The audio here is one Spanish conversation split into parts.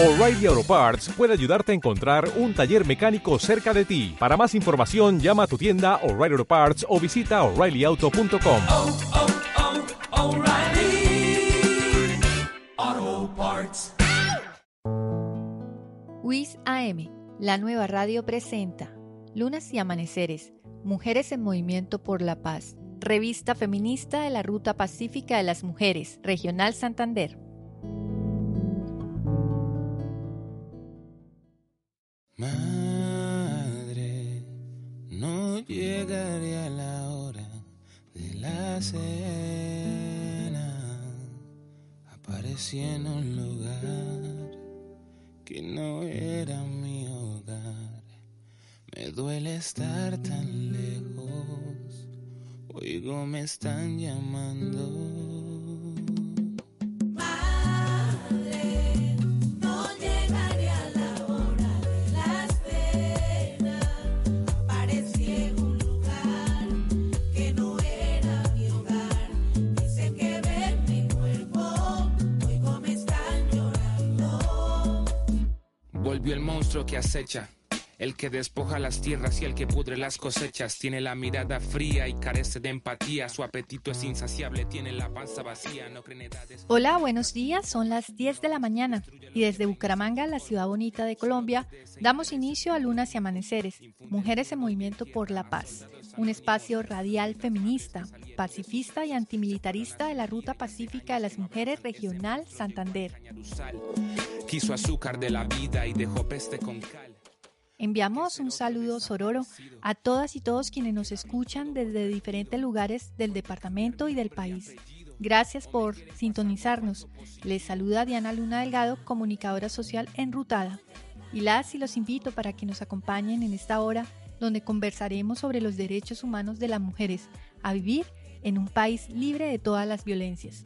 O'Reilly Auto Parts puede ayudarte a encontrar un taller mecánico cerca de ti. Para más información, llama a tu tienda O'Reilly Auto Parts o visita oreillyauto.com. oh, oh, O'Reilly Auto Parts. WIS AM, la nueva radio presenta Lunas y Amaneceres, Mujeres en Movimiento por la Paz, revista feminista de la Ruta Pacífica de las Mujeres, Regional Santander. Madre, no llegaré a la hora de la cena. Aparecí en un lugar que no era mi hogar. Me duele estar tan lejos. Oigo, me están llamando. El monstruo que acecha, el que despoja las tierras y el que pudre las cosechas. Tiene la mirada fría y carece de empatía. Su apetito es insaciable, tiene la panza vacía, no cree en edades. Hola, buenos días, son las 10 de la mañana y desde Bucaramanga, la ciudad bonita de Colombia, damos inicio a Lunas y Amaneceres, Mujeres en Movimiento por la Paz, un espacio radial feminista, pacifista y antimilitarista de la Ruta Pacífica de las Mujeres Regional Santander. Quiso azúcar de la vida y dejó peste con cal. Enviamos un saludo sororo a todas y todos quienes nos escuchan desde diferentes lugares del departamento y del país. Gracias por sintonizarnos. Les saluda Diana Luna Delgado, comunicadora social enrutada. Y las y los invito para que nos acompañen en esta hora donde conversaremos sobre los derechos humanos de las mujeres a vivir en un país libre de todas las violencias.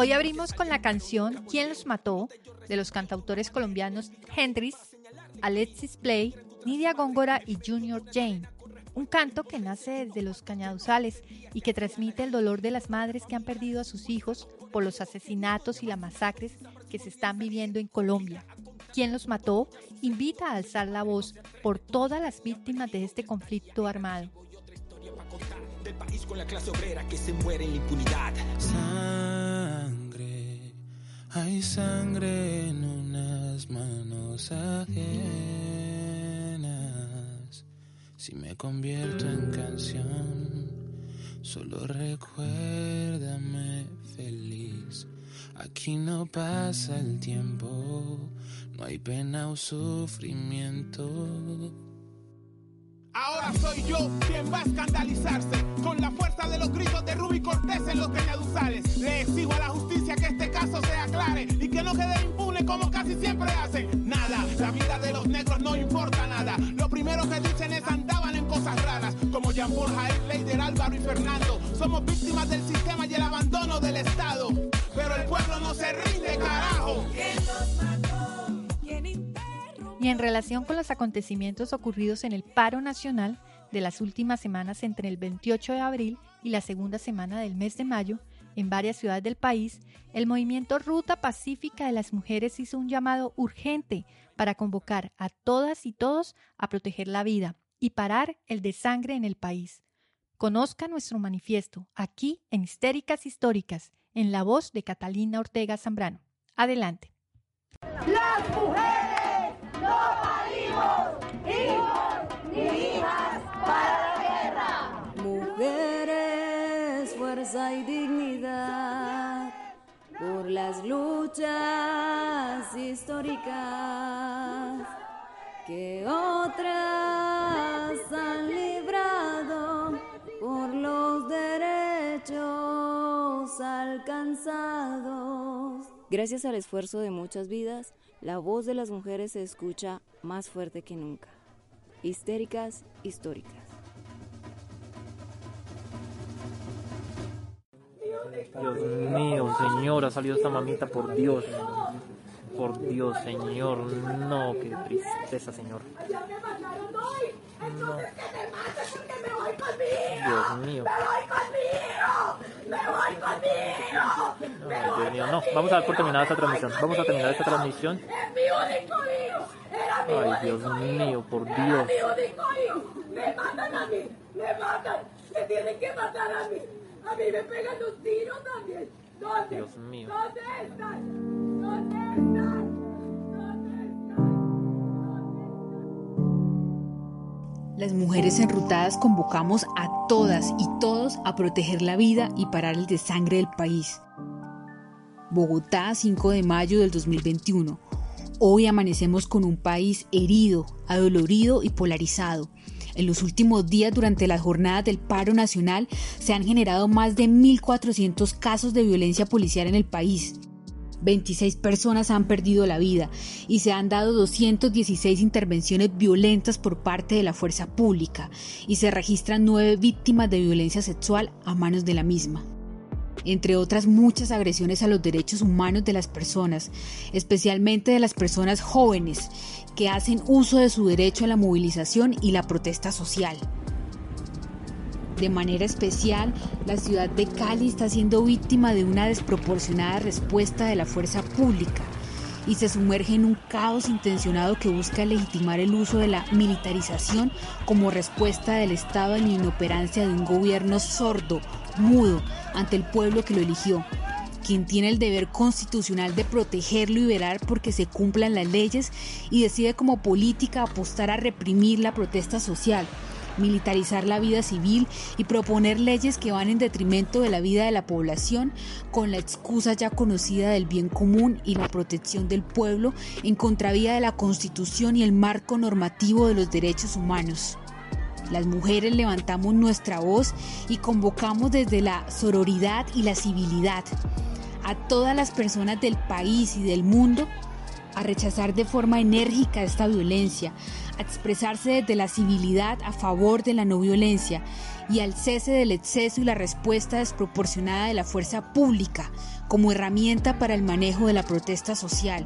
Hoy abrimos con la canción ¿Quién los mató? de los cantautores colombianos Hendrix, Alexis Play, Nidia Góngora y Junior Jane. Un canto que nace desde los cañaduzales y que transmite el dolor de las madres que han perdido a sus hijos por los asesinatos y las masacres que se están viviendo en Colombia. ¿Quién los mató? Invita a alzar la voz por todas las víctimas de este conflicto armado. Del. Hay sangre en unas manos ajenas. Si me convierto en canción, solo recuérdame feliz. Aquí no pasa el tiempo, no hay pena o sufrimiento. Ahora soy yo quien va a escandalizarse con la fuerza de los gritos de Ruby Cortés en los cañaduzales. Le exijo a la justicia que este caso se aclare y que no quede impune como casi siempre hacen. Nada, la vida de los negros no importa nada. Lo primero que dicen es andaban en cosas raras, como Jean Paul Jair, Leider, Álvaro y Fernando. Somos víctimas del sistema y el abandono del Estado. Pero el pueblo no se rinde, carajo. Y en relación con los acontecimientos ocurridos en el paro nacional de las últimas semanas entre el 28 de abril y la segunda semana del mes de mayo, en varias ciudades del país, el movimiento Ruta Pacífica de las Mujeres hizo un llamado urgente para convocar a todas y todos a proteger la vida y parar el desangre en el país. Conozca nuestro manifiesto aquí en Histéricas Históricas, en la voz de Catalina Ortega Zambrano. Adelante. Las mujeres no parimos hijos ni hijas para la guerra. Mujeres, fuerza y dignidad por las luchas históricas que otras han librado por los derechos alcanzados. Gracias al esfuerzo de muchas vidas, la voz de las mujeres se escucha más fuerte que nunca. histéricas, históricas. Dios mío, señor, ha salido esta mamita, por Dios. Por Dios, señor. No, qué tristeza, señor. No. Dios mío. Ay, Dios mío, no. Vamos a dar por terminada esta transmisión. Vamos a terminar esta transmisión. Ay, Dios mío, por Dios. Me matan a mí, me matan, me tienen que matar a mí. A mí me pegan los tiros también. ¿Dónde? Dios mío. ¿Dónde están? ¿Dónde están? Las mujeres enrutadas convocamos a todas y todos a proteger la vida y parar el desangre del país. Bogotá, 5 de mayo del 2021. Hoy amanecemos con un país herido, adolorido y polarizado. En los últimos días, durante las jornadas del paro nacional, se han generado más de 1.400 casos de violencia policial en el país. 26 personas han perdido la vida y se han dado 216 intervenciones violentas por parte de la fuerza pública y se registran nueve víctimas de violencia sexual a manos de la misma entre otras muchas agresiones a los derechos humanos de las personas, especialmente de las personas jóvenes que hacen uso de su derecho a la movilización y la protesta social. De manera especial, la ciudad de Cali está siendo víctima de una desproporcionada respuesta de la fuerza pública y se sumerge en un caos intencionado que busca legitimar el uso de la militarización como respuesta del Estado a la inoperancia de un gobierno sordo, mudo, ante el pueblo que lo eligió, quien tiene el deber constitucional de protegerlo y velar porque se cumplan las leyes y decide como política apostar a reprimir la protesta social, militarizar la vida civil y proponer leyes que van en detrimento de la vida de la población con la excusa ya conocida del bien común y la protección del pueblo en contravía de la Constitución y el marco normativo de los derechos humanos. Las mujeres levantamos nuestra voz y convocamos desde la sororidad y la civilidad a todas las personas del país y del mundo a rechazar de forma enérgica esta violencia, a expresarse desde la civilidad a favor de la no violencia y al cese del exceso y la respuesta desproporcionada de la fuerza pública como herramienta para el manejo de la protesta social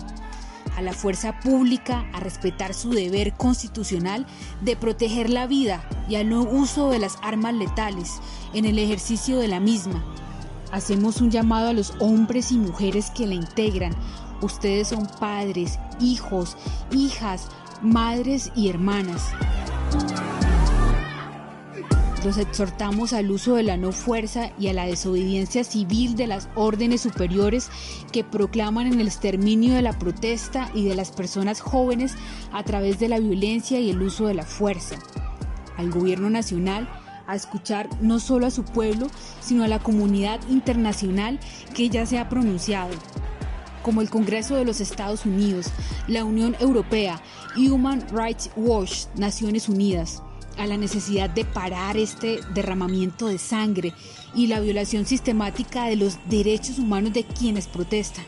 a la fuerza pública a respetar su deber constitucional de proteger la vida y al no uso de las armas letales en el ejercicio de la misma. Hacemos un llamado a los hombres y mujeres que la integran. Ustedes son padres, hijos, hijas, madres y hermanas. Los exhortamos al uso de la no fuerza y a la desobediencia civil de las órdenes superiores que proclaman en el exterminio de la protesta y de las personas jóvenes a través de la violencia y el uso de la fuerza. Al gobierno nacional a escuchar no solo a su pueblo, sino a la comunidad internacional que ya se ha pronunciado, como el Congreso de los Estados Unidos, la Unión Europea, Human Rights Watch, Naciones Unidas a la necesidad de parar este derramamiento de sangre y la violación sistemática de los derechos humanos de quienes protestan,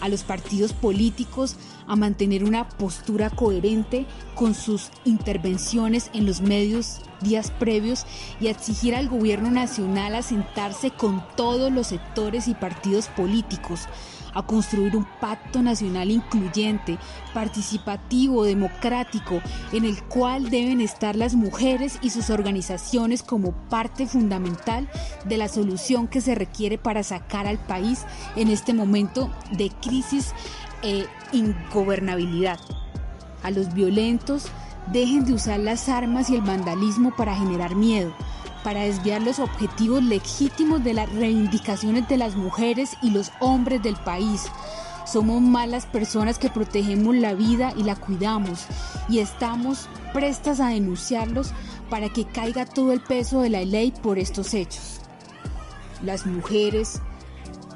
a los partidos políticos a mantener una postura coherente con sus intervenciones en los medios días previos y a exigir al gobierno nacional a sentarse con todos los sectores y partidos políticos a construir un pacto nacional incluyente, participativo, democrático, en el cual deben estar las mujeres y sus organizaciones como parte fundamental de la solución que se requiere para sacar al país en este momento de crisis e ingobernabilidad. A los violentos, dejen de usar las armas y el vandalismo para generar miedo para desviar los objetivos legítimos de las reivindicaciones de las mujeres y los hombres del país. Somos malas personas que protegemos la vida y la cuidamos y estamos prestas a denunciarlos para que caiga todo el peso de la ley por estos hechos. Las mujeres,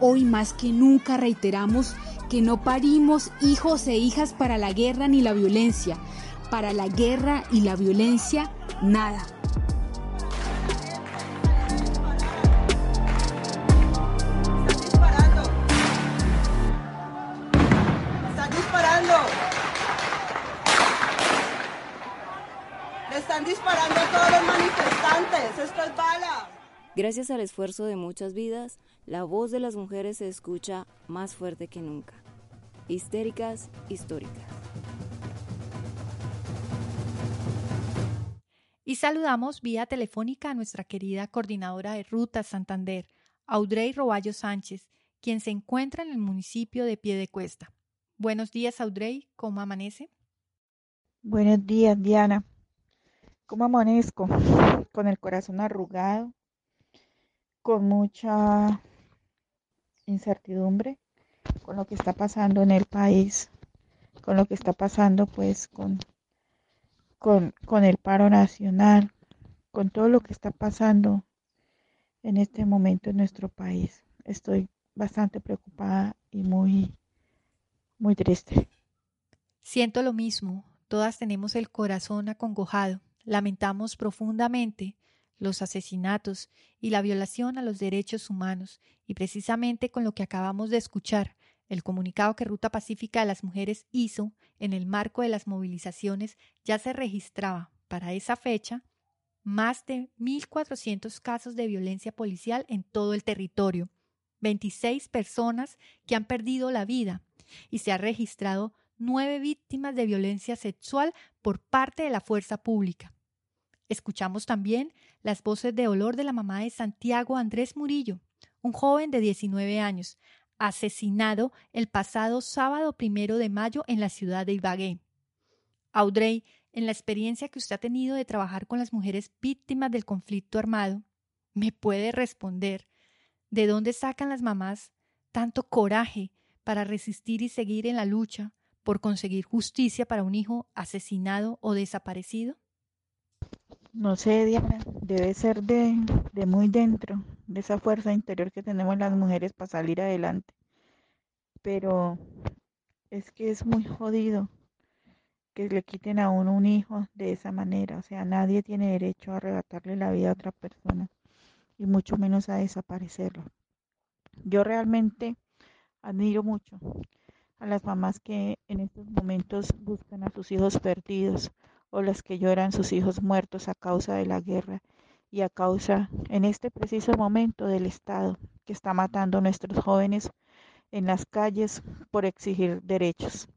hoy más que nunca reiteramos que no parimos hijos e hijas para la guerra ni la violencia. Para la guerra y la violencia, nada. Disparando a todos los manifestantes. Esto es bala. Gracias al esfuerzo de muchas vidas, la voz de las mujeres se escucha más fuerte que nunca. Histéricas históricas. Y saludamos vía telefónica a nuestra querida coordinadora de Ruta Santander, Audrey Roballo Sánchez, quien se encuentra en el municipio de Piedecuesta. Buenos días, Audrey, ¿cómo amanece? Buenos días, Diana. ¿Cómo amanezco? Con el corazón arrugado, con mucha incertidumbre, con lo que está pasando en el país, con lo que está pasando pues con, con, con el paro nacional, con todo lo que está pasando en este momento en nuestro país. Estoy bastante preocupada y muy, muy triste. Siento lo mismo. Todas tenemos el corazón acongojado. Lamentamos profundamente los asesinatos y la violación a los derechos humanos, y precisamente con lo que acabamos de escuchar, el comunicado que Ruta Pacífica de las Mujeres hizo en el marco de las movilizaciones ya se registraba para esa fecha más de 1.400 casos de violencia policial en todo el territorio, 26 personas que han perdido la vida y se ha registrado nueve víctimas de violencia sexual por parte de la fuerza pública. Escuchamos también las voces de dolor de la mamá de Santiago Andrés Murillo, un joven de 19 años, asesinado el pasado sábado primero de mayo en la ciudad de Ibagué. Audrey, en la experiencia que usted ha tenido de trabajar con las mujeres víctimas del conflicto armado, ¿me puede responder de dónde sacan las mamás tanto coraje para resistir y seguir en la lucha por conseguir justicia para un hijo asesinado o desaparecido? No sé, Diana, debe ser de, de muy dentro, de esa fuerza interior que tenemos las mujeres para salir adelante. Pero es que es muy jodido que le quiten a uno un hijo de esa manera. O sea, nadie tiene derecho a arrebatarle la vida a otra persona y mucho menos a desaparecerlo. Yo realmente admiro mucho a las mamás que en estos momentos buscan a sus hijos perdidos o las que lloran sus hijos muertos a causa de la guerra y a causa en este preciso momento del Estado que está matando a nuestros jóvenes en las calles por exigir derechos.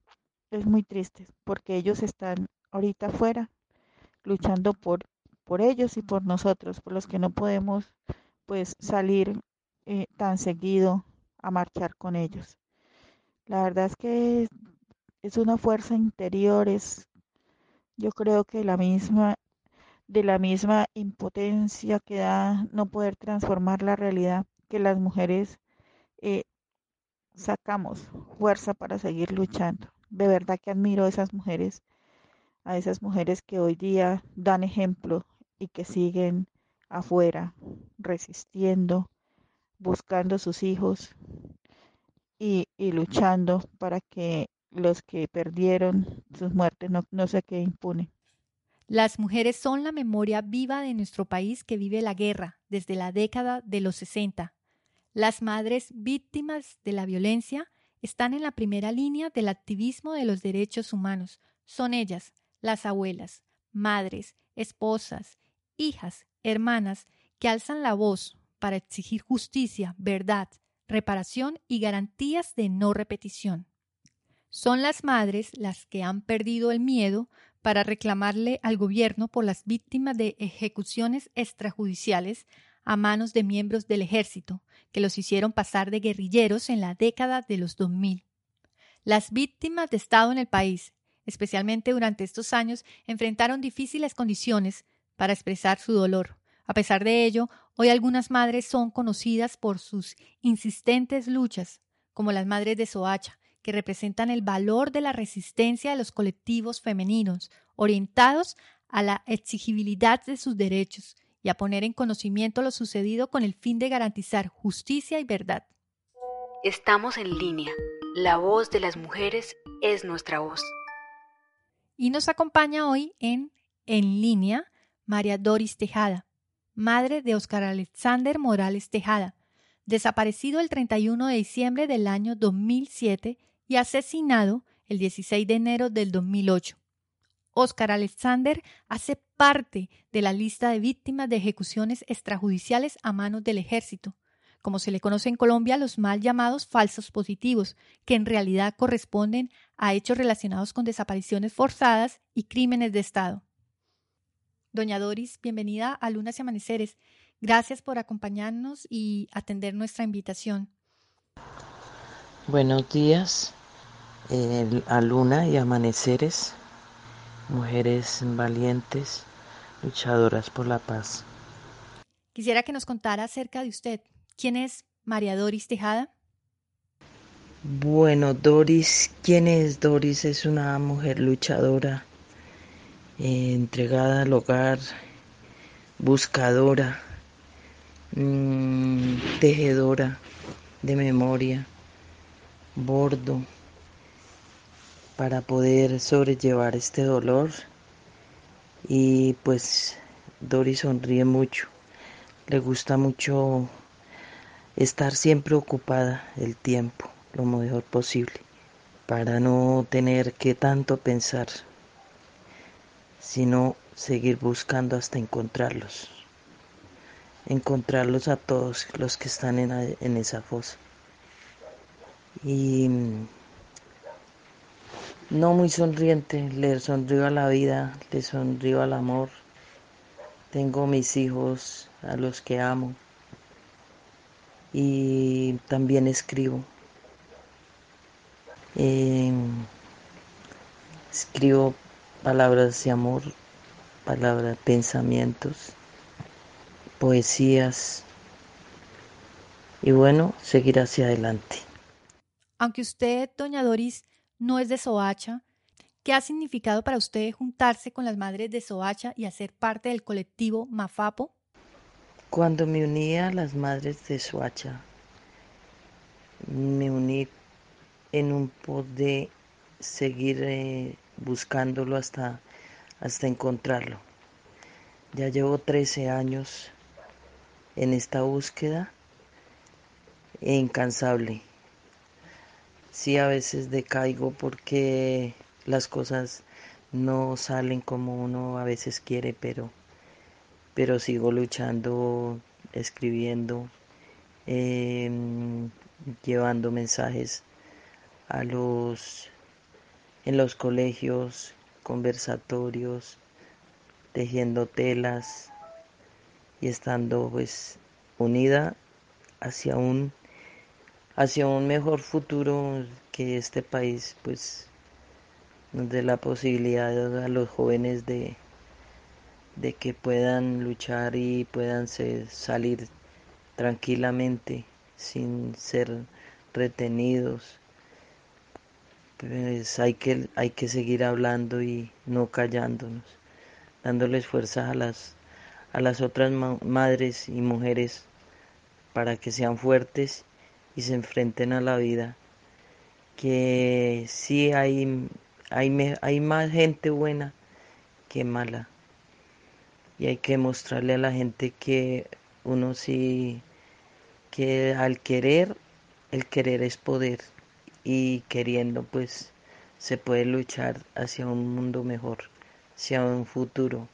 Es muy triste porque ellos están ahorita afuera luchando por, por ellos y por nosotros, por los que no podemos pues salir eh, tan seguido a marchar con ellos. La verdad es que es una fuerza interior, es yo creo que la misma de la misma impotencia que da no poder transformar la realidad que las mujeres eh, sacamos fuerza para seguir luchando. De verdad que admiro a esas mujeres, a esas mujeres que hoy día dan ejemplo y que siguen afuera, resistiendo, buscando sus hijos y, y luchando para que los que perdieron sus muertes no, no se queden impunes. Las mujeres son la memoria viva de nuestro país que vive la guerra desde la década de los 60. Las madres víctimas de la violencia están en la primera línea del activismo de los derechos humanos. Son ellas, las abuelas, madres, esposas, hijas, hermanas, que alzan la voz para exigir justicia, verdad, reparación y garantías de no repetición. Son las madres las que han perdido el miedo para reclamarle al gobierno por las víctimas de ejecuciones extrajudiciales a manos de miembros del ejército, que los hicieron pasar de guerrilleros en la década de los 2000. Las víctimas de Estado en el país, especialmente durante estos años, enfrentaron difíciles condiciones para expresar su dolor. A pesar de ello, hoy algunas madres son conocidas por sus insistentes luchas, como las madres de Soacha, que representan el valor de la resistencia de los colectivos femeninos, orientados a la exigibilidad de sus derechos y a poner en conocimiento lo sucedido con el fin de garantizar justicia y verdad. Estamos en línea. La voz de las mujeres es nuestra voz. Y nos acompaña hoy en En línea María Doris Tejada, madre de Oscar Alexander Morales Tejada, desaparecido el 31 de diciembre del año 2007 y asesinado el 16 de enero del 2008. Oscar Alexander hace parte de la lista de víctimas de ejecuciones extrajudiciales a manos del ejército, como se le conoce en Colombia los mal llamados falsos positivos, que en realidad corresponden a hechos relacionados con desapariciones forzadas y crímenes de Estado. Doña Doris, bienvenida a Lunas y Amaneceres. Gracias por acompañarnos y atender nuestra invitación. Buenos días eh, a Luna y Amaneceres, mujeres valientes, luchadoras por la paz. Quisiera que nos contara acerca de usted. ¿Quién es María Doris Tejada? Bueno, Doris, ¿quién es Doris? Es una mujer luchadora, eh, entregada al hogar, buscadora, mmm, tejedora de memoria, bordo, para poder sobrellevar este dolor. Y pues Doris sonríe mucho, le gusta mucho estar siempre ocupada el tiempo lo mejor posible para no tener que tanto pensar, sino seguir buscando hasta encontrarlos, encontrarlos a todos los que están en, en esa fosa. Y no muy sonriente, le sonrío a la vida, le sonrío al amor. Tengo mis hijos a los que amo y también escribo. Eh, escribo palabras de amor, palabras, pensamientos, poesías y bueno, seguir hacia adelante. Aunque usted, doña Doris, no es de Soacha, ¿qué ha significado para usted juntarse con las madres de Soacha y hacer parte del colectivo Mafapo? Cuando me uní a las madres de Soacha, me uní en un pos de seguir eh, buscándolo hasta, hasta encontrarlo. Ya llevo 13 años en esta búsqueda e incansable. Sí, a veces decaigo porque las cosas no salen como uno a veces quiere, pero, pero sigo luchando, escribiendo, eh, llevando mensajes a los en los colegios, conversatorios, tejiendo telas y estando pues unida hacia un hacia un mejor futuro que este país pues nos dé la posibilidad a los jóvenes de de que puedan luchar y puedan salir tranquilamente sin ser retenidos. Pues hay que, hay que seguir hablando y no callándonos, dándoles fuerzas a las, a las otras ma madres y mujeres para que sean fuertes y se enfrenten a la vida. Que sí hay, hay, hay más gente buena que mala. Y hay que mostrarle a la gente que uno sí, que al querer, el querer es poder y queriendo pues se puede luchar hacia un mundo mejor, hacia un futuro,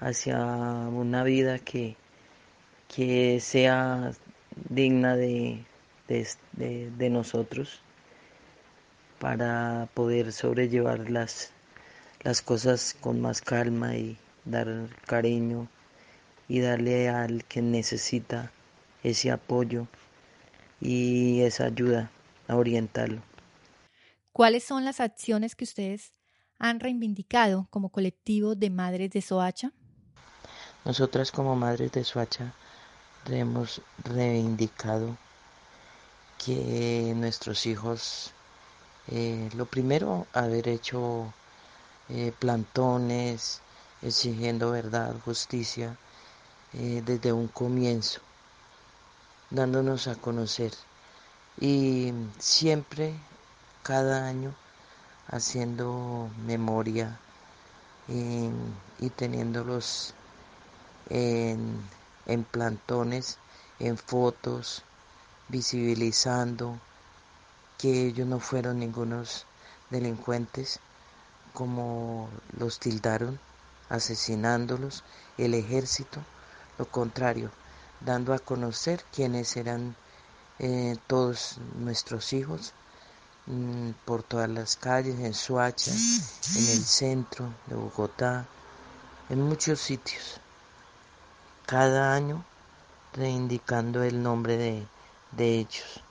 hacia una vida que, que sea digna de, de, de, de nosotros para poder sobrellevar las, las cosas con más calma y dar cariño y darle al que necesita ese apoyo y esa ayuda a orientarlo. ¿Cuáles son las acciones que ustedes han reivindicado como colectivo de madres de Soacha? Nosotras como madres de Soacha hemos reivindicado que nuestros hijos, eh, lo primero, haber hecho eh, plantones, exigiendo verdad, justicia, eh, desde un comienzo, dándonos a conocer. Y siempre, cada año, haciendo memoria y, y teniéndolos en, en plantones, en fotos, visibilizando que ellos no fueron ningunos delincuentes, como los tildaron, asesinándolos, el ejército, lo contrario, dando a conocer quiénes eran eh, todos nuestros hijos mm, por todas las calles, en Suacha, en el centro de Bogotá, en muchos sitios. Cada año reivindicando el nombre de, de ellos.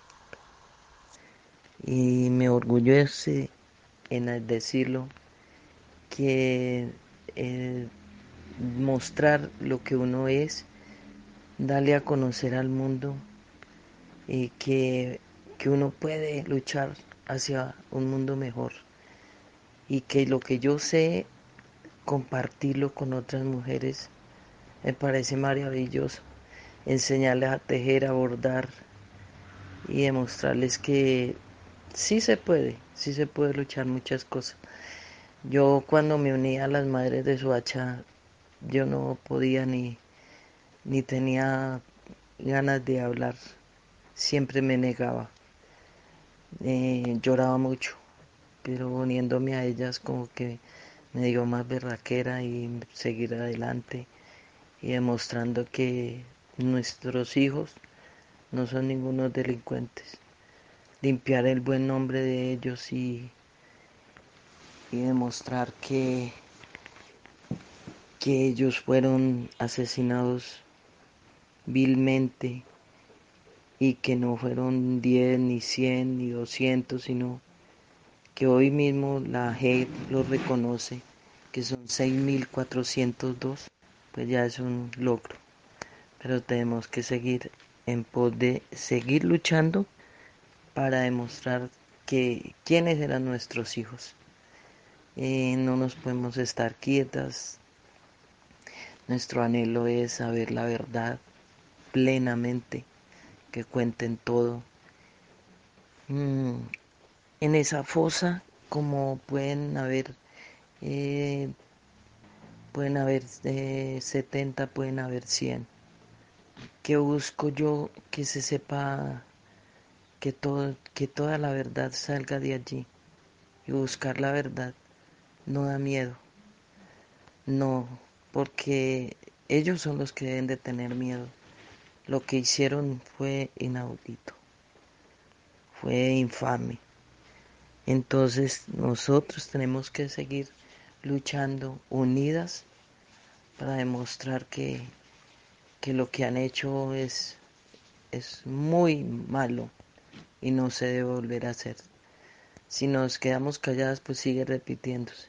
Y me orgullece en decirlo que eh, mostrar lo que uno es, darle a conocer al mundo y que, que uno puede luchar hacia un mundo mejor y que lo que yo sé compartirlo con otras mujeres me parece maravilloso enseñarles a tejer, a bordar y demostrarles que sí se puede, sí se puede luchar muchas cosas. Yo cuando me uní a las madres de Suacha, yo no podía ni, ni tenía ganas de hablar, siempre me negaba, eh, lloraba mucho, pero uniéndome a ellas como que me dio más berraquera y seguir adelante y demostrando que nuestros hijos no son ningunos delincuentes. Limpiar el buen nombre de ellos y, y demostrar que, que ellos fueron asesinados vilmente y que no fueron 10, ni 100, ni 200, sino que hoy mismo la JEP lo reconoce, que son 6.402, pues ya es un logro pero tenemos que seguir en pos de seguir luchando para demostrar que quiénes eran nuestros hijos. Eh, no nos podemos estar quietas. Nuestro anhelo es saber la verdad plenamente, que cuenten todo. Mm, en esa fosa, como pueden haber, eh, pueden haber eh, 70, pueden haber 100 que busco yo que se sepa que todo que toda la verdad salga de allí. Y buscar la verdad no da miedo. No porque ellos son los que deben de tener miedo. Lo que hicieron fue inaudito fue infame. Entonces nosotros tenemos que seguir luchando unidas para demostrar que que lo que han hecho es, es muy malo y no se debe volver a hacer. Si nos quedamos calladas, pues sigue repitiéndose.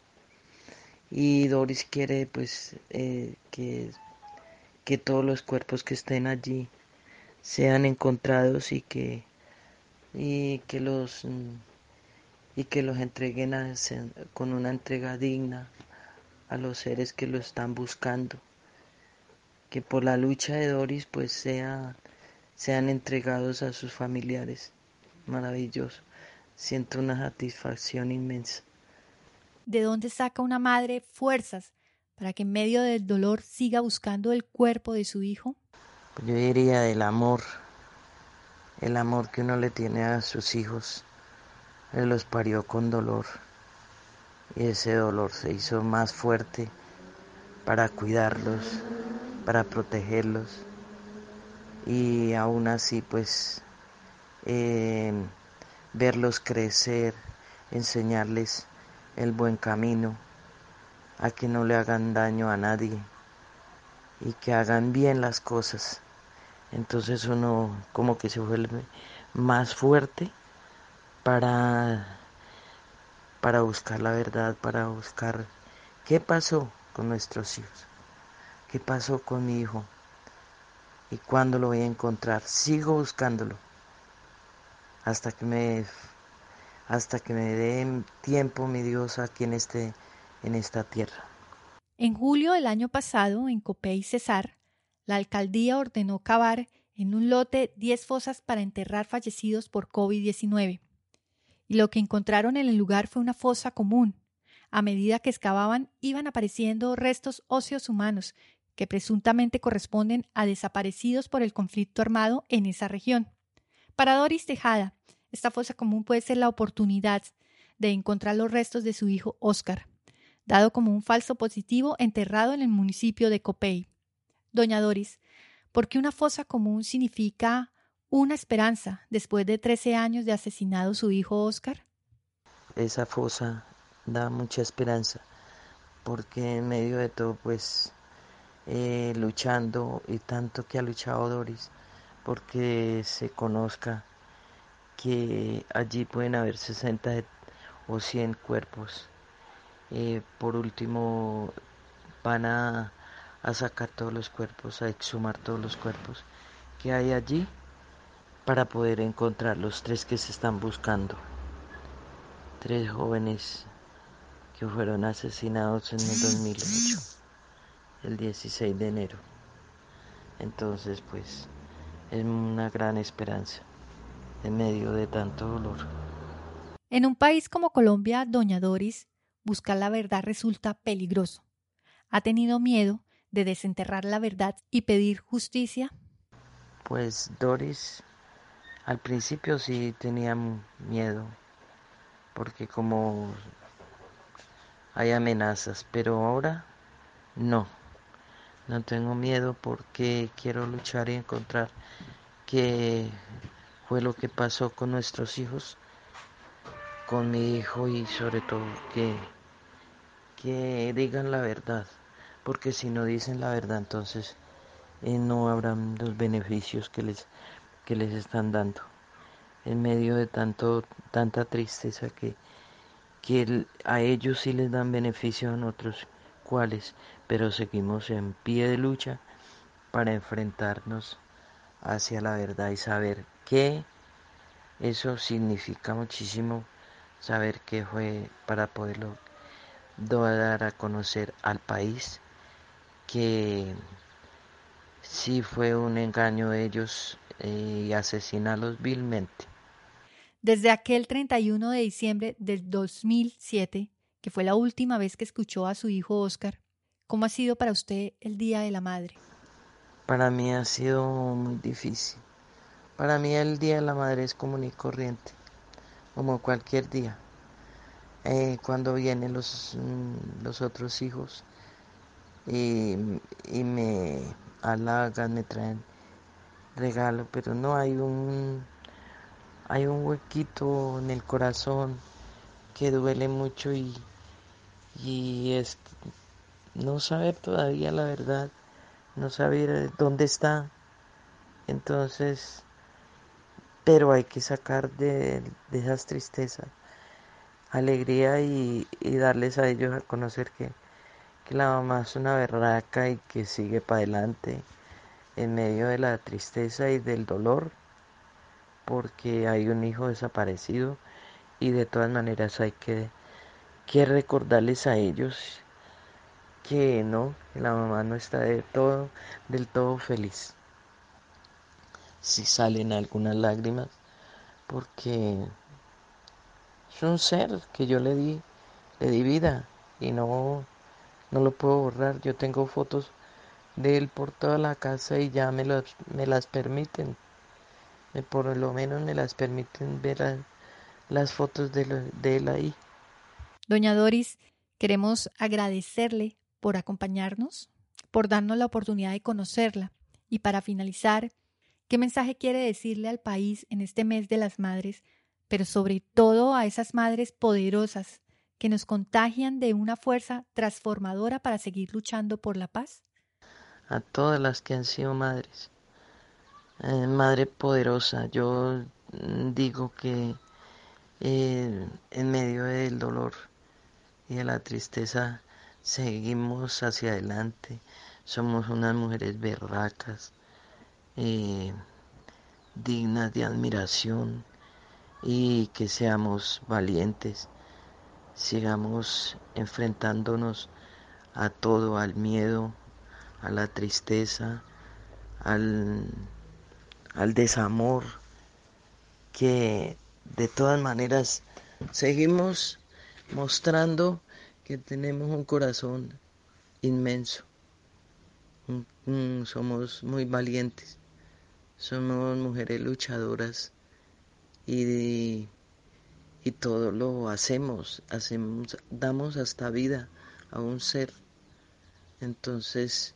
Y Doris quiere pues eh, que, que todos los cuerpos que estén allí sean encontrados y que, y que los y que los entreguen con una entrega digna a los seres que lo están buscando que por la lucha de Doris pues sea, sean entregados a sus familiares. Maravilloso. Siento una satisfacción inmensa. ¿De dónde saca una madre fuerzas para que en medio del dolor siga buscando el cuerpo de su hijo? Yo diría del amor, el amor que uno le tiene a sus hijos. Él los parió con dolor y ese dolor se hizo más fuerte para cuidarlos, para protegerlos y aún así pues eh, verlos crecer, enseñarles el buen camino, a que no le hagan daño a nadie y que hagan bien las cosas. Entonces uno como que se vuelve más fuerte para, para buscar la verdad, para buscar qué pasó con nuestros hijos. ¿Qué pasó con mi hijo? ¿Y cuándo lo voy a encontrar? Sigo buscándolo hasta que me hasta que me dé tiempo mi Dios aquí en este en esta tierra. En julio del año pasado, en Copey Cesar, la alcaldía ordenó cavar en un lote 10 fosas para enterrar fallecidos por COVID-19. Y lo que encontraron en el lugar fue una fosa común. A medida que excavaban, iban apareciendo restos óseos humanos que presuntamente corresponden a desaparecidos por el conflicto armado en esa región. Para Doris Tejada, esta fosa común puede ser la oportunidad de encontrar los restos de su hijo Oscar, dado como un falso positivo enterrado en el municipio de Copey. Doña Doris, ¿por qué una fosa común significa una esperanza después de 13 años de asesinado su hijo Oscar? Esa fosa da mucha esperanza porque en medio de todo pues eh, luchando y tanto que ha luchado Doris porque se conozca que allí pueden haber 60 o 100 cuerpos. Eh, por último, van a, a sacar todos los cuerpos, a exhumar todos los cuerpos que hay allí para poder encontrar los tres que se están buscando. Tres jóvenes que fueron asesinados en el 2008, el 16 de enero. Entonces, pues, es una gran esperanza en medio de tanto dolor. En un país como Colombia, doña Doris, buscar la verdad resulta peligroso. ¿Ha tenido miedo de desenterrar la verdad y pedir justicia? Pues Doris al principio sí tenía miedo, porque como hay amenazas, pero ahora no. No tengo miedo porque quiero luchar y encontrar qué fue lo que pasó con nuestros hijos, con mi hijo y sobre todo que, que digan la verdad, porque si no dicen la verdad entonces eh, no habrán los beneficios que les, que les están dando. En medio de tanto, tanta tristeza que, que a ellos sí les dan beneficio, a nosotros cuáles, pero seguimos en pie de lucha para enfrentarnos hacia la verdad y saber que eso significa muchísimo, saber qué fue para poderlo dar a conocer al país que sí fue un engaño de ellos eh, y asesinarlos vilmente. Desde aquel 31 de diciembre del 2007, que fue la última vez que escuchó a su hijo Oscar, ¿cómo ha sido para usted el Día de la Madre? Para mí ha sido muy difícil. Para mí el Día de la Madre es común y corriente, como cualquier día. Eh, cuando vienen los, mm, los otros hijos y, y me halagan, me traen regalo, pero no hay un hay un huequito en el corazón que duele mucho y, y es no saber todavía la verdad, no saber dónde está. Entonces, pero hay que sacar de, de esas tristezas alegría y, y darles a ellos a conocer que, que la mamá es una berraca y que sigue para adelante en medio de la tristeza y del dolor porque hay un hijo desaparecido y de todas maneras hay que, que recordarles a ellos que no, la mamá no está de todo, del todo feliz. Si salen algunas lágrimas, porque es un ser que yo le di, le di vida y no, no lo puedo borrar. Yo tengo fotos de él por toda la casa y ya me, los, me las permiten. Por lo menos me las permiten ver las fotos de, lo- de él ahí. Doña Doris, queremos agradecerle por acompañarnos, por darnos la oportunidad de conocerla. Y para finalizar, ¿qué mensaje quiere decirle al país en este mes de las madres, pero sobre todo a esas madres poderosas que nos contagian de una fuerza transformadora para seguir luchando por la paz? a todas las que han sido madres. Eh, madre poderosa, yo digo que eh, en medio del dolor y de la tristeza seguimos hacia adelante. Somos unas mujeres berracas, eh, dignas de admiración y que seamos valientes, sigamos enfrentándonos a todo, al miedo, a la tristeza, al, al desamor, que de todas maneras seguimos mostrando que tenemos un corazón inmenso. Somos muy valientes, somos mujeres luchadoras y, y todo lo hacemos, hacemos, damos hasta vida a un ser. Entonces,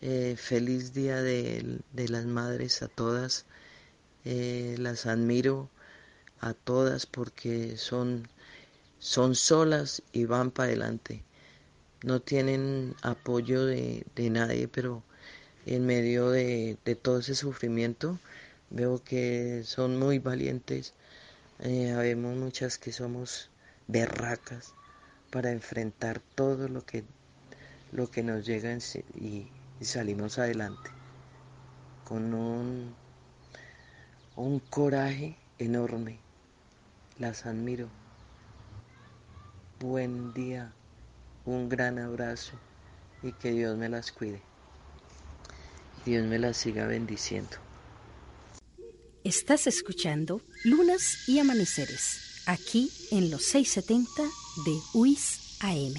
eh, feliz día de, de, las madres a todas. Eh, las admiro a todas porque son, son solas y van para adelante. No tienen apoyo de, de nadie, pero en medio de, de, todo ese sufrimiento veo que son muy valientes. Eh, habemos muchas que somos berracas para enfrentar todo lo que, lo que nos llega y, y salimos adelante con un, un coraje enorme. Las admiro. Buen día, un gran abrazo y que Dios me las cuide. Dios me las siga bendiciendo. Estás escuchando Lunas y Amaneceres, aquí en los 670 de UIS AM.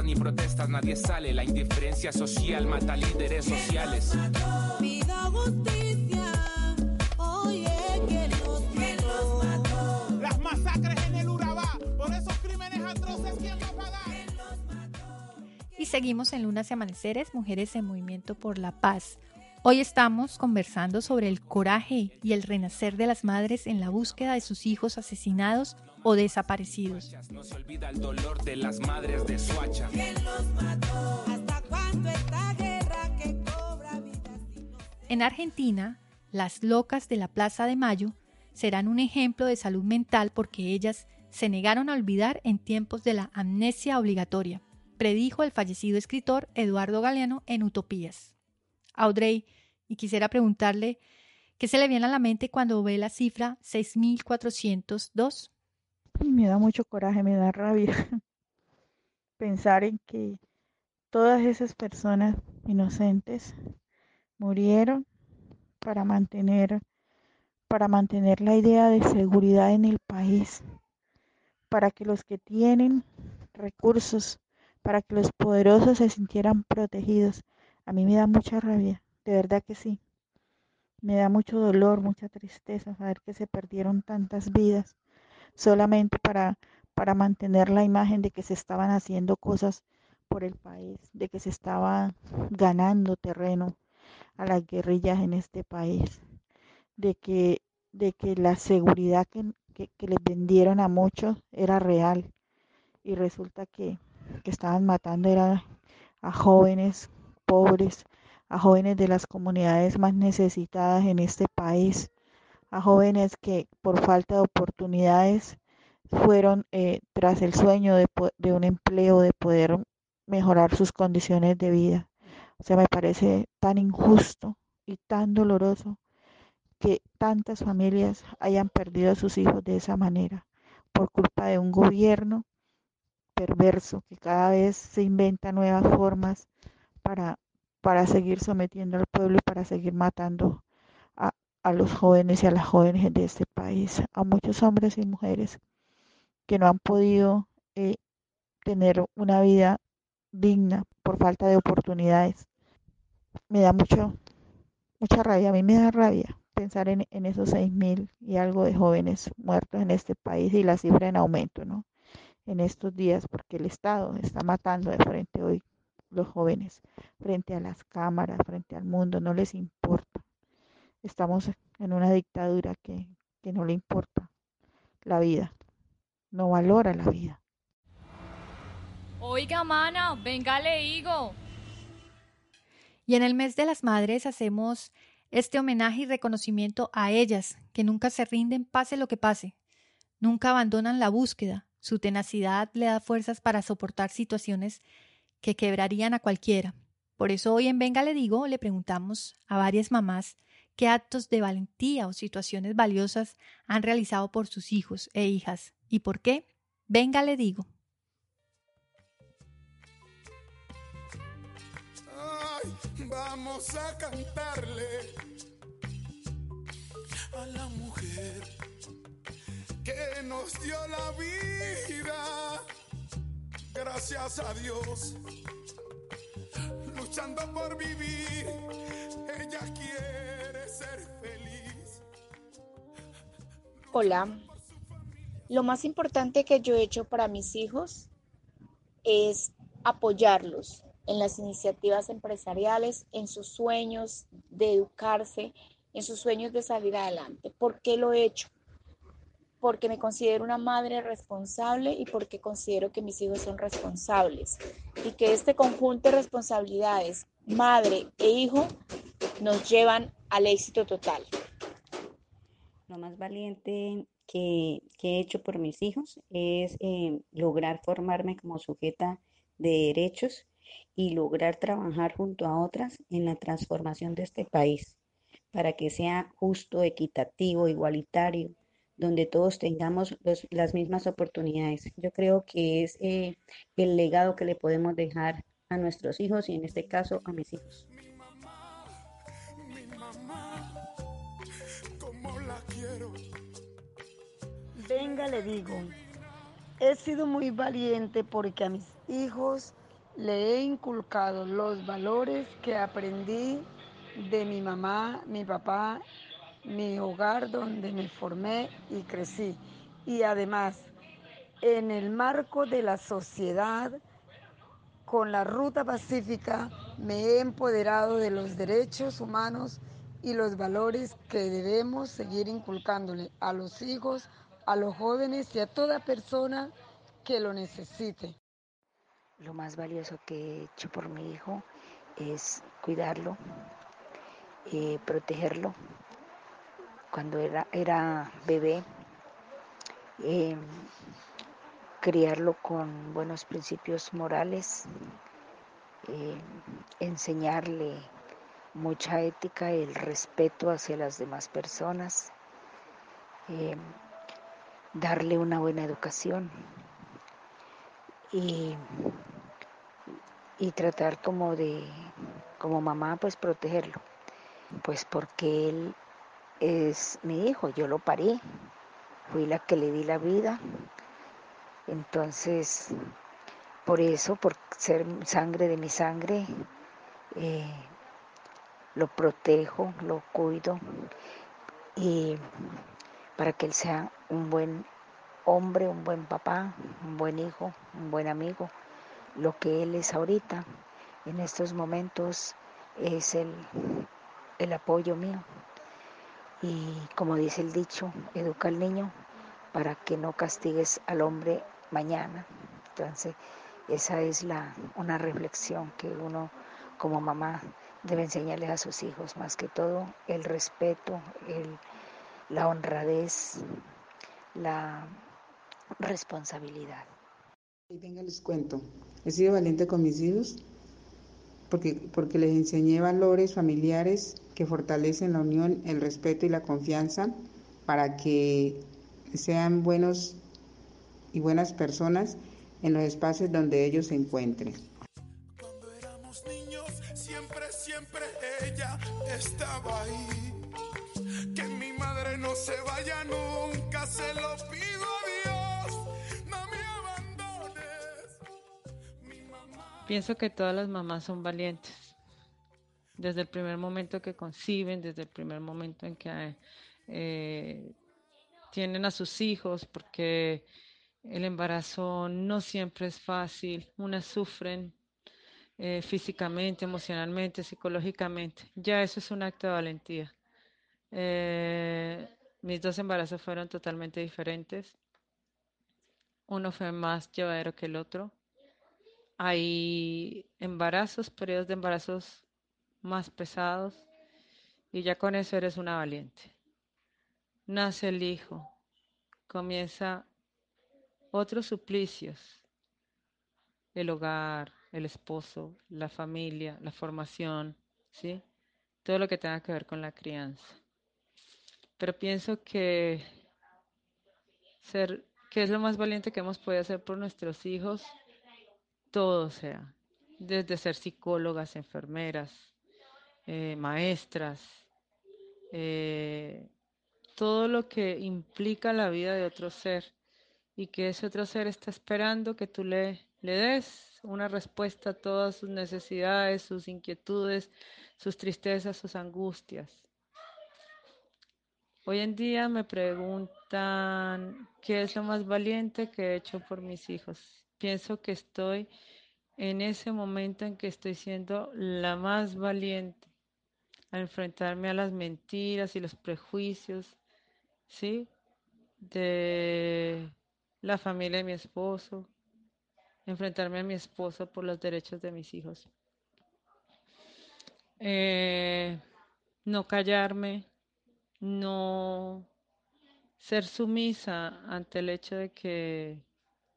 Ni protestas, nadie sale. La indiferencia social mata líderes sociales. Pido justicia. Oye, ¿quién los mató? Las masacres en el Urabá, por esos crímenes atroces, ¿quién va a pagar? Y seguimos en Lunas y Amaneceres, Mujeres en Movimiento por la Paz. Hoy estamos conversando sobre el coraje y el renacer de las madres en la búsqueda de sus hijos asesinados o desaparecidos. No se olvida el dolor de las madres de Suacha. ¿Quién los mató? ¿Hasta cuándo esta guerra que cobra vidas En Argentina, las locas de la Plaza de Mayo serán un ejemplo de salud mental porque ellas se negaron a olvidar en tiempos de la amnesia obligatoria, predijo el fallecido escritor Eduardo Galeano en Utopías. Audrey, y quisiera preguntarle qué se le viene a la mente cuando ve la cifra 6402. Me da mucho coraje, me da rabia pensar en que todas esas personas inocentes murieron para mantener para mantener la idea de seguridad en el país, para que los que tienen recursos, para que los poderosos se sintieran protegidos. A mí me da mucha rabia, de verdad que sí. Me da mucho dolor, mucha tristeza saber que se perdieron tantas vidas solamente para, para mantener la imagen de que se estaban haciendo cosas por el país, de que se estaba ganando terreno a las guerrillas en este país, de que, de que la seguridad que, que, les vendieron a muchos era real. Y resulta que, que estaban matando era a jóvenes pobres, a jóvenes de las comunidades más necesitadas en este país, a jóvenes que por falta de oportunidades fueron eh, tras el sueño de, de, un empleo, de poder mejorar sus condiciones de vida. O sea, me parece tan injusto y tan doloroso que tantas familias hayan perdido a sus hijos de esa manera por culpa de un gobierno perverso que cada vez se inventa nuevas formas para, para seguir sometiendo al pueblo y para seguir matando a, los jóvenes y a las jóvenes de este país, a muchos hombres y mujeres que no han podido eh, tener una vida digna por falta de oportunidades. Me da mucho, mucha rabia, a mí me da rabia pensar en, en esos seis mil y algo de jóvenes muertos en este país y la cifra en aumento, ¿no? En estos días, porque el Estado está matando de frente hoy los jóvenes, frente a las cámaras, frente al mundo, no les importa. Estamos en una dictadura que, que no le importa la vida, no valora la vida. Oiga, mana, venga, le digo. Y en el mes de las madres hacemos este homenaje y reconocimiento a ellas, que nunca se rinden pase lo que pase, nunca abandonan la búsqueda, su tenacidad le da fuerzas para soportar situaciones que quebrarían a cualquiera. Por eso hoy en Venga le digo, le preguntamos a varias mamás qué actos de valentía o situaciones valiosas han realizado por sus hijos e hijas y por qué. Venga le digo. Ay, vamos a cantarle a la mujer que nos dio la vida. Gracias a Dios, luchando por vivir, ella quiere. Hola. Lo más importante que yo he hecho para mis hijos es apoyarlos en las iniciativas empresariales, en sus sueños de educarse, en sus sueños de salir adelante. ¿Por qué lo he hecho? Porque me considero una madre responsable y porque considero que mis hijos son responsables y que este conjunto de responsabilidades, madre e hijo, nos llevan al éxito total. Lo más valiente que, he hecho por mis hijos es eh, lograr formarme como sujeta de derechos y lograr trabajar junto a otras en la transformación de este país para que sea justo, equitativo, igualitario, donde todos tengamos los- las mismas oportunidades. Yo creo que es eh, el legado que le podemos dejar a nuestros hijos y en este caso a mis hijos. Venga, le digo, he sido muy valiente porque a mis hijos le he inculcado los valores que aprendí de mi mamá, mi papá, mi hogar donde me formé y crecí. Y además, en el marco de la sociedad, con la ruta pacífica, me he empoderado de los derechos humanos y los valores que debemos seguir inculcándole a los hijos, a los jóvenes y a toda persona que lo necesite. Lo más valioso que he hecho por mi hijo es cuidarlo, eh, protegerlo. Cuando era, era bebé, eh, criarlo con buenos principios morales, eh, enseñarle mucha ética, el respeto hacia las demás personas, darle una buena educación y, y tratar como de, como mamá, pues protegerlo, pues porque él es mi hijo, yo lo parí, fui la que le di la vida, entonces por eso, por ser sangre de mi sangre, eh, lo protejo, lo cuido y para que él sea un buen hombre, un buen papá, un buen hijo, un buen amigo, lo que él es ahorita, en estos momentos, es el, el apoyo mío. Y como dice el dicho, educa al niño para que no castigues al hombre mañana. Entonces, esa es la, una reflexión que uno como mamá debe enseñarles a sus hijos, más que todo el respeto, el, la honradez, la responsabilidad. Y venga, les cuento. He sido valiente con mis hijos porque, porque les enseñé valores familiares que fortalecen la unión, el respeto y la confianza para que sean buenos y buenas personas en los espacios donde ellos se encuentren. Éramos niños, siempre, siempre ella estaba ahí. Que no se vaya nunca, se lo pido a Dios. No me abandones. Pienso que todas las mamás son valientes. Desde el primer momento que conciben, desde el primer momento en que eh, tienen a sus hijos, porque el embarazo no siempre es fácil. Unas sufren eh, físicamente, emocionalmente, psicológicamente. Ya eso es un acto de valentía. Eh, mis dos embarazos fueron totalmente diferentes. Uno fue más llevadero que el otro. Hay embarazos, periodos de embarazos más pesados y ya con eso eres una valiente. Nace el hijo, comienza otros suplicios, el hogar, el esposo, la familia, la formación, ¿sí? Todo lo que tenga que ver con la crianza. Pero pienso que ser, que es lo más valiente que hemos podido hacer por nuestros hijos, todo sea, desde ser psicólogas, enfermeras, eh, maestras, eh, todo lo que implica la vida de otro ser y que ese otro ser está esperando que tú le, le des una respuesta a todas sus necesidades, sus inquietudes, sus tristezas, sus angustias. Hoy en día me preguntan qué es lo más valiente que he hecho por mis hijos. Pienso que estoy en ese momento en que estoy siendo la más valiente al enfrentarme a las mentiras y los prejuicios, ¿sí? De la familia de mi esposo, enfrentarme a mi esposo por los derechos de mis hijos. Eh, no callarme, no ser sumisa ante el hecho de que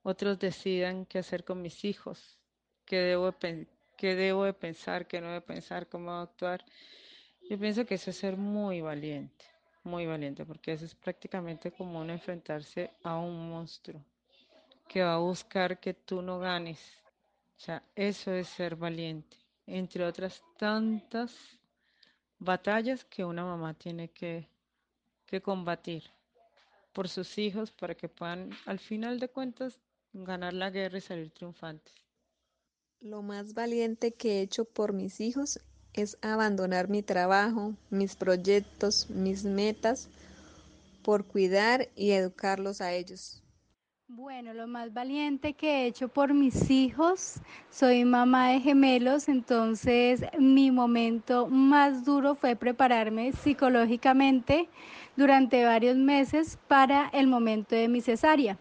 otros decidan qué hacer con mis hijos, qué debo, debo de pensar, qué no debo pensar, cómo actuar. Yo pienso que eso es ser muy valiente, muy valiente, porque eso es prácticamente como enfrentarse a un monstruo que va a buscar que tú no ganes. O sea, eso es ser valiente, entre otras tantas batallas que una mamá tiene que, que combatir por sus hijos para que puedan, al final de cuentas, ganar la guerra y salir triunfantes. Lo más valiente que he hecho por mis hijos es abandonar mi trabajo, mis proyectos, mis metas, por cuidar y educarlos a ellos. Bueno, lo más valiente que he hecho por mis hijos, soy mamá de gemelos, entonces mi momento más duro fue prepararme psicológicamente durante varios meses para el momento de mi cesárea.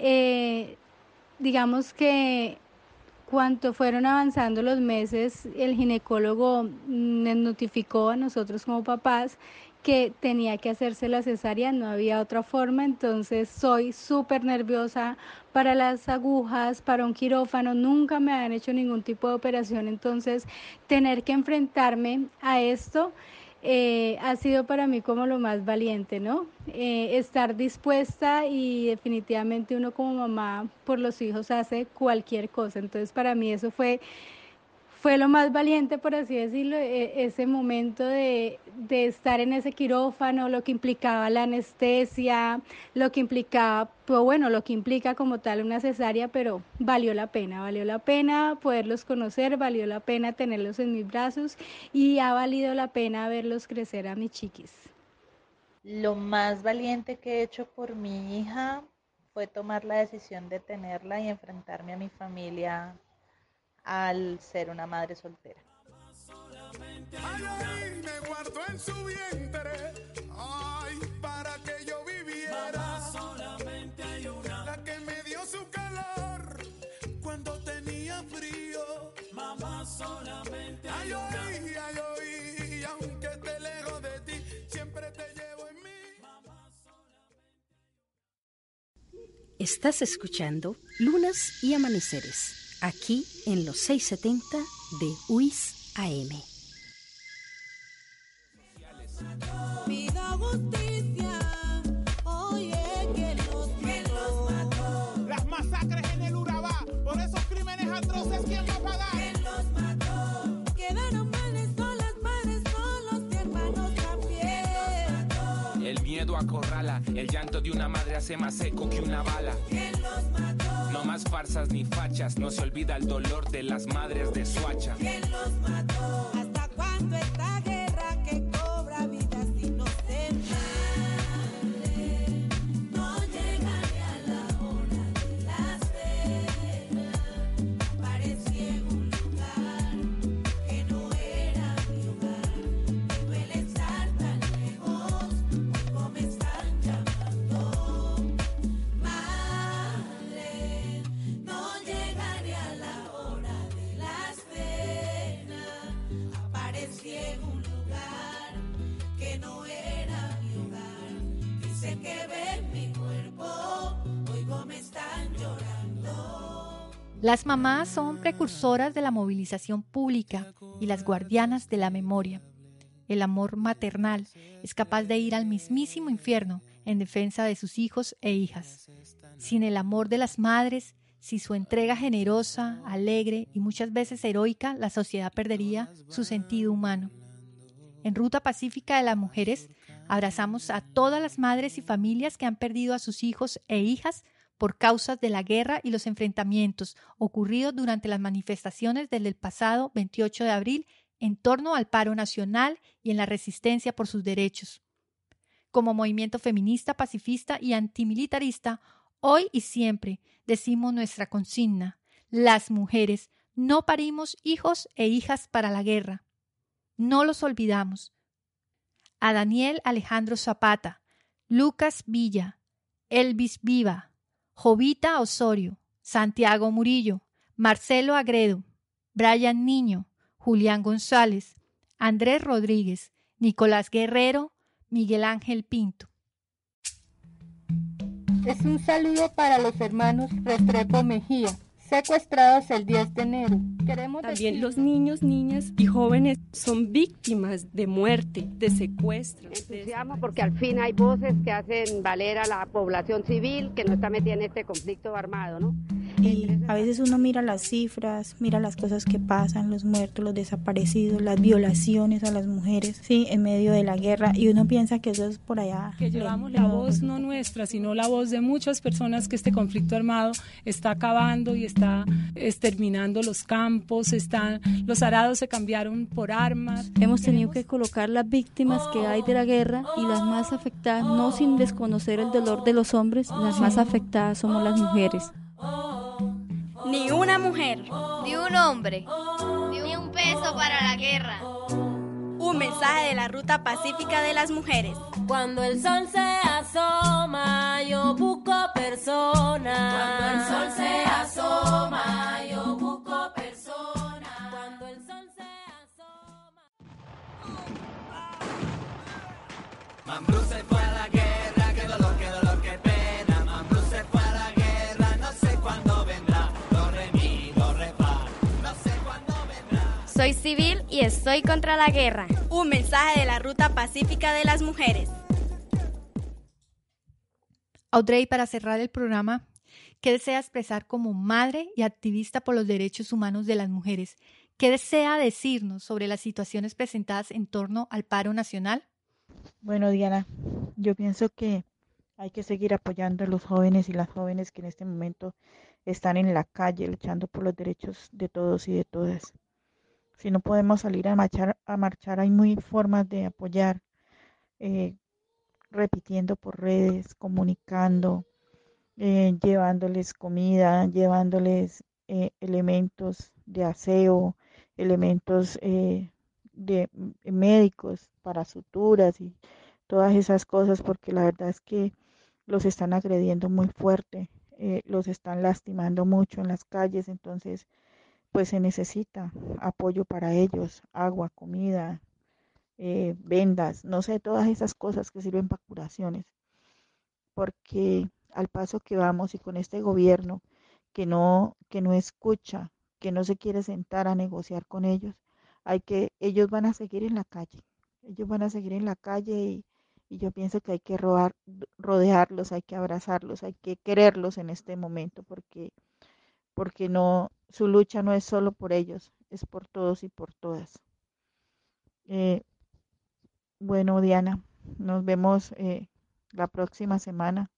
Eh, digamos que cuanto fueron avanzando los meses, el ginecólogo nos notificó a nosotros como papás que tenía que hacerse la cesárea, no había otra forma, entonces soy súper nerviosa para las agujas, para un quirófano, nunca me han hecho ningún tipo de operación, entonces tener que enfrentarme a esto eh, ha sido para mí como lo más valiente, ¿no? Eh, estar dispuesta y definitivamente uno como mamá por los hijos hace cualquier cosa, entonces para mí eso fue fue lo más valiente, por así decirlo, e, ese momento de, de, estar en ese quirófano, lo que implicaba la anestesia, lo que implicaba, pues bueno, lo que implica como tal una cesárea, pero valió la pena, valió la pena poderlos conocer, valió la pena tenerlos en mis brazos y ha valido la pena verlos crecer a mis chiquis. Lo más valiente que he hecho por mi hija fue tomar la decisión de tenerla y enfrentarme a mi familia al ser una madre soltera. Ay, ay, me guardó en su vientre, ay, para que yo viviera. Mamá, solamente hay una. La que me dio su calor cuando tenía frío. Mamá, solamente hay Ay, una. ay, ay, ay, aunque esté lejos de ti, siempre te llevo en mí. Estás escuchando Lunas y Amaneceres, aquí en los 670 de UIS AM. Pido justicia, oye, que los, que los mató. Las masacres en el Urabá, por esos crímenes atroces, ¿quién va a pagar? ¿Quién los mató? Quedaron males con las madres, con los hermanos también. El miedo acorrala, el llanto de una madre hace más seco que una bala. ¿Quién los mató? No más farsas ni fachas, no se olvida el dolor de las madres de Suacha. ¿Quién los mató? ¿Hasta cuándo esta Las mamás son precursoras de la movilización pública y las guardianas de la memoria. El amor maternal es capaz de ir al mismísimo infierno en defensa de sus hijos e hijas. Sin el amor de las madres, si su entrega generosa, alegre y muchas veces heroica, la sociedad perdería su sentido humano. En Ruta Pacífica de las Mujeres Abrazamos a todas las madres y familias que han perdido a sus hijos e hijas por causas de la guerra y los enfrentamientos ocurridos durante las manifestaciones del pasado 28 de abril en torno al paro nacional y en la resistencia por sus derechos. Como movimiento feminista, pacifista y antimilitarista, hoy y siempre decimos nuestra consigna. Las mujeres no parimos hijos e hijas para la guerra. No los olvidamos. A Daniel Alejandro Zapata, Lucas Villa, Elvis Viva, Jovita Osorio, Santiago Murillo, Marcelo Agredo, Brian Niño, Julián González, Andrés Rodríguez, Nicolás Guerrero, Miguel Ángel Pinto. Es un saludo para los hermanos Restrepo Mejía, secuestrados el 10 de enero. Queremos También los niños, niñas y jóvenes son víctimas de muerte, de secuestro. Entusiasmo porque al fin hay voces que hacen valer a la población civil que no está metida en este conflicto armado, ¿no? Y a veces uno mira las cifras, mira las cosas que pasan, los muertos, los desaparecidos, las violaciones a las mujeres, sí, en medio de la guerra, y uno piensa que eso es por allá. Que llevamos la voz no nuestra, sino la voz de muchas personas que este conflicto armado está acabando y está exterminando los campos, están, los arados se cambiaron por armas. Hemos tenido que colocar las víctimas que hay de la guerra y las más afectadas, no sin desconocer el dolor de los hombres, las más afectadas somos las mujeres. Ni una mujer, ni un hombre, ni un peso para la guerra. Un mensaje de la ruta pacífica de las mujeres. Cuando el sol se asoma, yo busco personas. Cuando el sol se asoma, yo busco personas. Cuando el sol se asoma. Soy civil y estoy contra la guerra. Un mensaje de la ruta pacífica de las mujeres. Audrey, para cerrar el programa, ¿qué desea expresar como madre y activista por los derechos humanos de las mujeres? ¿Qué desea decirnos sobre las situaciones presentadas en torno al paro nacional? Bueno, Diana, yo pienso que hay que seguir apoyando a los jóvenes y las jóvenes que en este momento están en la calle luchando por los derechos de todos y de todas. Si no podemos salir a marchar, a marchar hay muy formas de apoyar, eh, repitiendo por redes, comunicando, eh, llevándoles comida, llevándoles eh, elementos de aseo, elementos eh, de médicos para suturas y todas esas cosas, porque la verdad es que los están agrediendo muy fuerte, los están lastimando mucho en las calles, entonces pues se necesita apoyo para ellos, agua, comida, eh, vendas, no sé, todas esas cosas que sirven para curaciones, porque al paso que vamos y con este gobierno que no, que no escucha, que no se quiere sentar a negociar con ellos, hay que, ellos van a seguir en la calle, ellos van a seguir en la calle y, y yo pienso que hay que rodearlos, hay que abrazarlos, hay que quererlos en este momento, porque, porque no, su lucha no es solo por ellos, es por todos y por todas. Eh, bueno, Diana, nos vemos eh, la próxima semana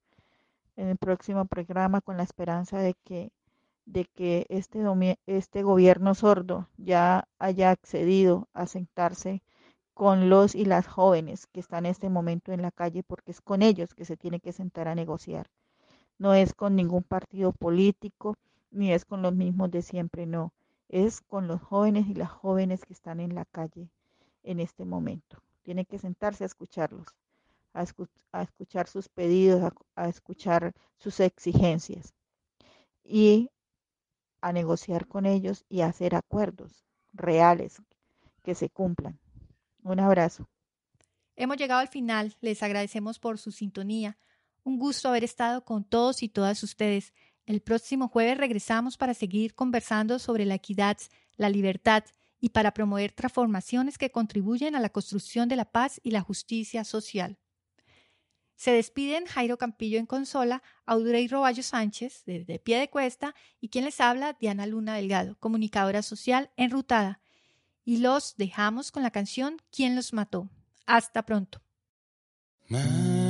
en el próximo programa con la esperanza de que de que este, este gobierno sordo ya haya accedido a sentarse con los y las jóvenes que están en este momento en la calle, porque es con ellos que se tiene que sentar a negociar. No es con ningún partido político, ni es con los mismos de siempre, no. Es con los jóvenes y las jóvenes que están en la calle en este momento. Tiene que sentarse a escucharlos, a, a escuchar sus pedidos, a, escuchar sus exigencias. Y a negociar con ellos y hacer acuerdos reales que se cumplan. Un abrazo. Hemos llegado al final. Les agradecemos por su sintonía. Un gusto haber estado con todos y todas ustedes. El próximo jueves regresamos para seguir conversando sobre la equidad, la libertad y para promover transformaciones que contribuyen a la construcción de la paz y la justicia social. Se despiden Jairo Campillo en consola, Audrey Roballo Sánchez, desde pie de cuesta, y quien les habla, Diana Luna Delgado, comunicadora social enrutada. Y los dejamos con la canción ¿Quién los mató? Hasta pronto. Madre,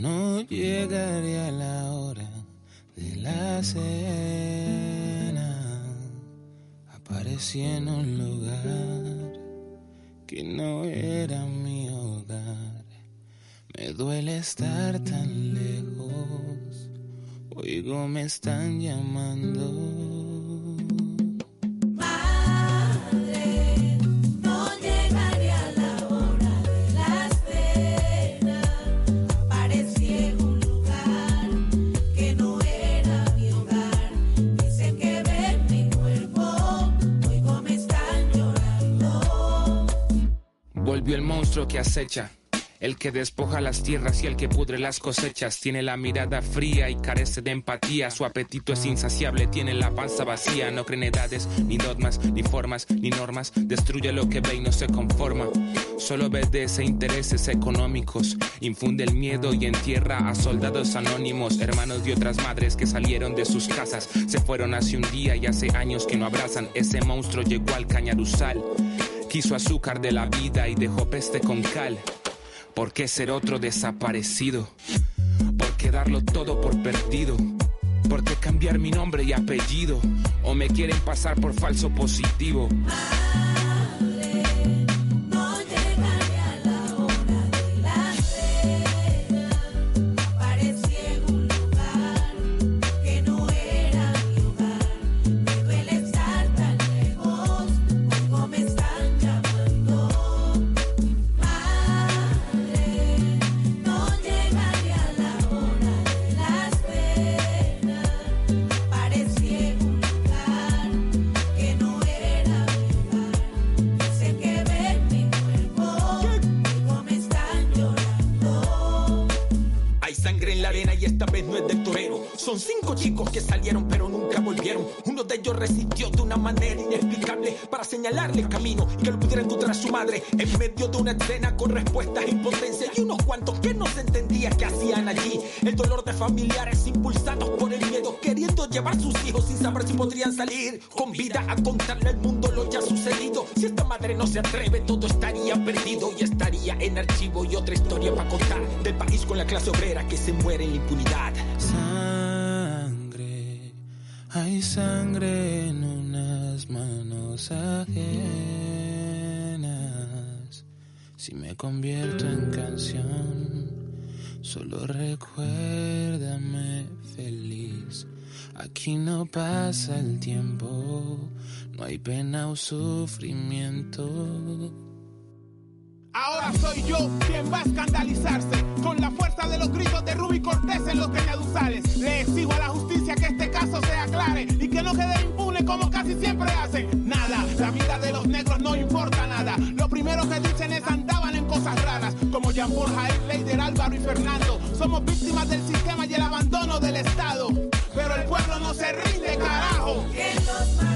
no llegaré a la hora de la cena. Aparecí en un lugar que no era mi hogar. Me duele estar tan lejos. Oigo, me están llamando. Que acecha. El que despoja las tierras y el que pudre las cosechas tiene la mirada fría y carece de empatía. Su apetito es insaciable, tiene la panza vacía. No cree en edades, ni dogmas, ni formas, ni normas. Destruye lo que ve y no se conforma. Solo obedece intereses económicos. Infunde el miedo y entierra a soldados anónimos, hermanos de otras madres que salieron de sus casas. Se fueron hace un día y hace años que no abrazan. Ese monstruo llegó al cañaruzal. Quiso azúcar de la vida y dejó peste con cal. ¿Por qué ser otro desaparecido? ¿Por qué darlo todo por perdido? ¿Por qué cambiar mi nombre y apellido? ¿O me quieren pasar por falso positivo? En medio de una escena con respuestas e impotencia y unos cuantos que no se entendía qué hacían allí. El dolor de familiares impulsados por el miedo, queriendo llevar sus hijos sin saber si podrían salir con vida a contarle al mundo lo ya sucedido. Si esta madre no se atreve, todo estaría perdido y estaría en archivo y otra historia para contar del país con la clase obrera que se muere en la impunidad. Sangre, hay sangre convierto en canción, solo recuérdame feliz. Aquí no pasa el tiempo, no hay pena o sufrimiento. Ahora soy yo quien va a escandalizarse con la fuerza de los gritos de Ruby Cortés en los cañaduzales. Le exijo a la justicia que este caso se aclare y que no quede impune como casi siempre hacen. Nada, la vida de los negros no importa nada. Lo primero que dicen es andaban raras, como Jean Paul Leider, Álvaro y Fernando. Somos víctimas del sistema y el abandono del Estado. Pero el pueblo no se rinde, carajo. ¿Quién los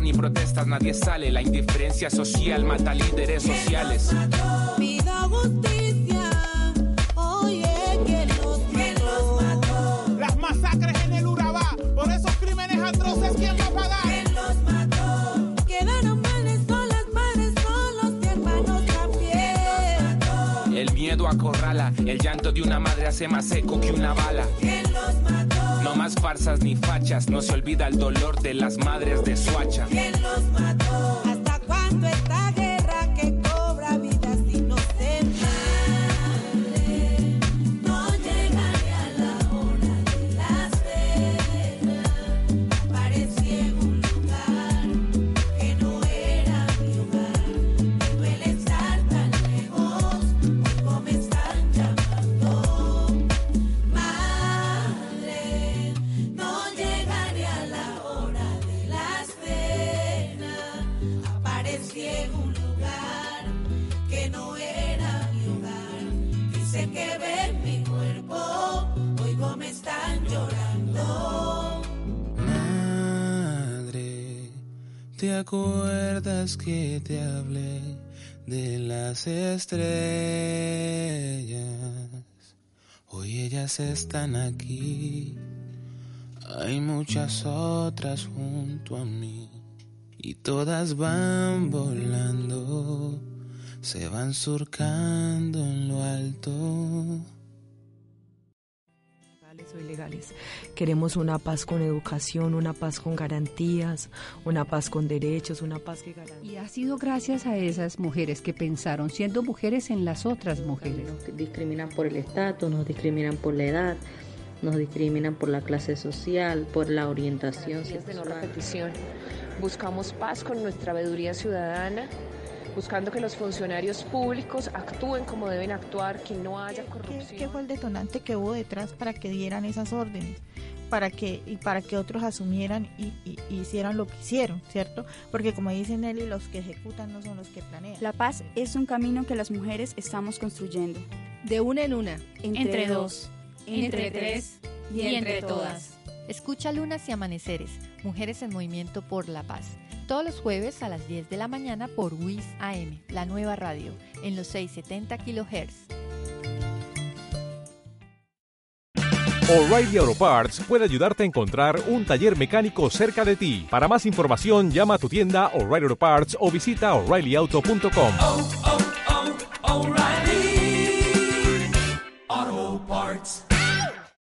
Ni protestas, nadie sale. La indiferencia social mata líderes sociales. Pido justicia. Oye, ¿quién los mató? Las masacres en el Urabá. Por esos crímenes atroces, ¿quién va a pagar? ¿Quién los mató? Quedaron males son las madres, son los hermanos también. El miedo acorrala, el llanto de una madre hace más eco que una bala. ¿Quién los mató? No más farsas ni fachas, no se olvida el dolor de las madres de Suacha. ¿Quién ¿te acuerdas que te hablé de las estrellas. Hoy ellas están aquí, hay muchas otras junto a mí y todas van volando, se van surcando en lo alto. O ilegales. Queremos una paz con educación, una paz con garantías, una paz con derechos, una paz que garantice. Y ha sido gracias a esas mujeres que pensaron, siendo mujeres en las otras mujeres. Nos discriminan por el estatus, nos discriminan por la edad, nos discriminan por la clase social, por la orientación de no repetición. Buscamos paz con nuestra veeduría ciudadana, buscando que los funcionarios públicos actúen como deben actuar, que no haya ¿Qué, corrupción. qué fue el detonante que hubo detrás para que dieran esas órdenes? Para que, y para que otros asumieran y, y- y hicieran lo que hicieron, ¿cierto? Porque como dice Nelly, los que ejecutan no son los que planean. La paz es un camino que las mujeres estamos construyendo. De una en una. Entre, Entre dos. Entre tres. Y, entre todas. Escucha Lunas y Amaneceres, Mujeres en Movimiento por la Paz. Todos los jueves a las 10 de la mañana por WIS AM, la nueva radio, en los 670 kHz. O'Reilly Auto Parts puede ayudarte a encontrar un taller mecánico cerca de ti. Para más información, llama a tu tienda O'Reilly Auto Parts o visita oreillyauto.com. oh, oh.